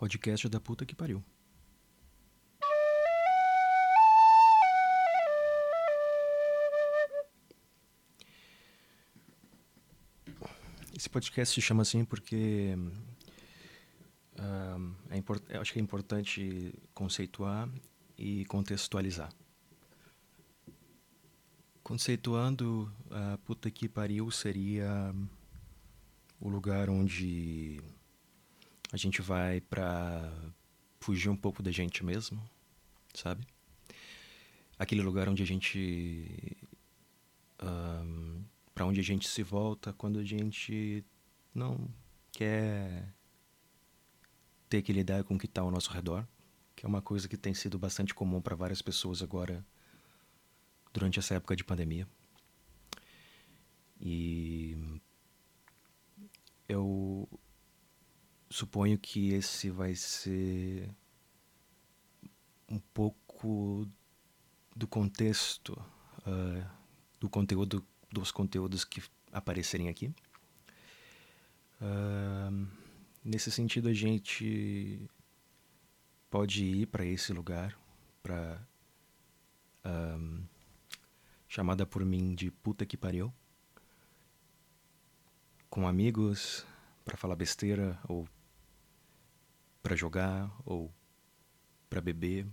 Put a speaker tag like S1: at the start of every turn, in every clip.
S1: Podcast da puta que pariu. Esse podcast se chama assim porque uh, é acho que é importante conceituar e contextualizar. Conceituando, a puta que pariu seria o lugar onde a gente vai para fugir um pouco da gente mesmo, sabe? Aquele lugar onde a gente. Um, para onde a gente se volta quando a gente não quer ter que lidar com o que está ao nosso redor, que é uma coisa que tem sido bastante comum para várias pessoas agora durante essa época de pandemia. E eu suponho que esse vai ser um pouco do contexto uh, do conteúdo dos conteúdos que aparecerem aqui. Uh, nesse sentido, a gente pode ir para esse lugar, para uh, chamada por mim de puta que pariu, com amigos para falar besteira ou para jogar ou para beber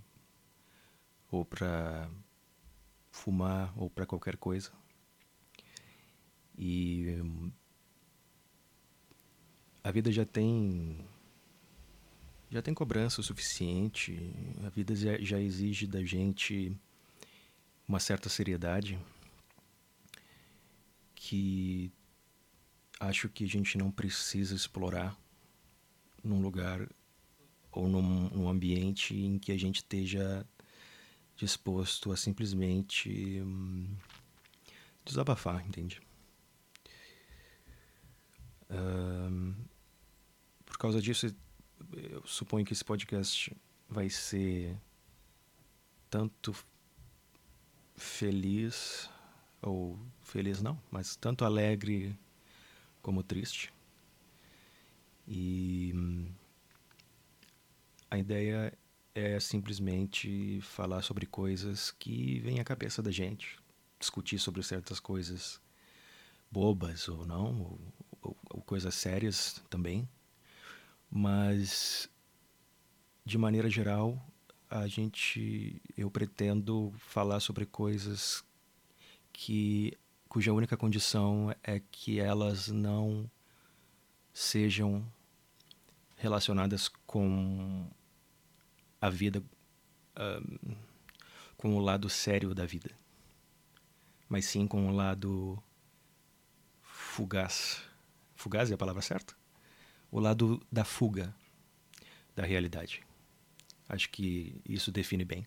S1: ou para fumar ou para qualquer coisa. E a vida já tem já tem cobrança o suficiente, a vida já, já exige da gente uma certa seriedade que acho que a gente não precisa explorar num lugar ou num, num ambiente em que a gente esteja disposto a simplesmente hum, desabafar, entende? por causa disso, eu suponho que esse podcast vai ser tanto feliz, ou feliz não, mas tanto alegre como triste. E hum, a ideia é simplesmente falar sobre coisas que vêm à cabeça da gente, discutir sobre certas coisas bobas ou não, ou, ou, ou coisas sérias também, mas de maneira geral a gente eu pretendo falar sobre coisas que cuja única condição é que elas não sejam relacionadas com a vida, um, com o lado sério da vida, mas sim com o lado fugaz. Fugaz é a palavra certa? O lado da fuga da realidade. Acho que isso define bem.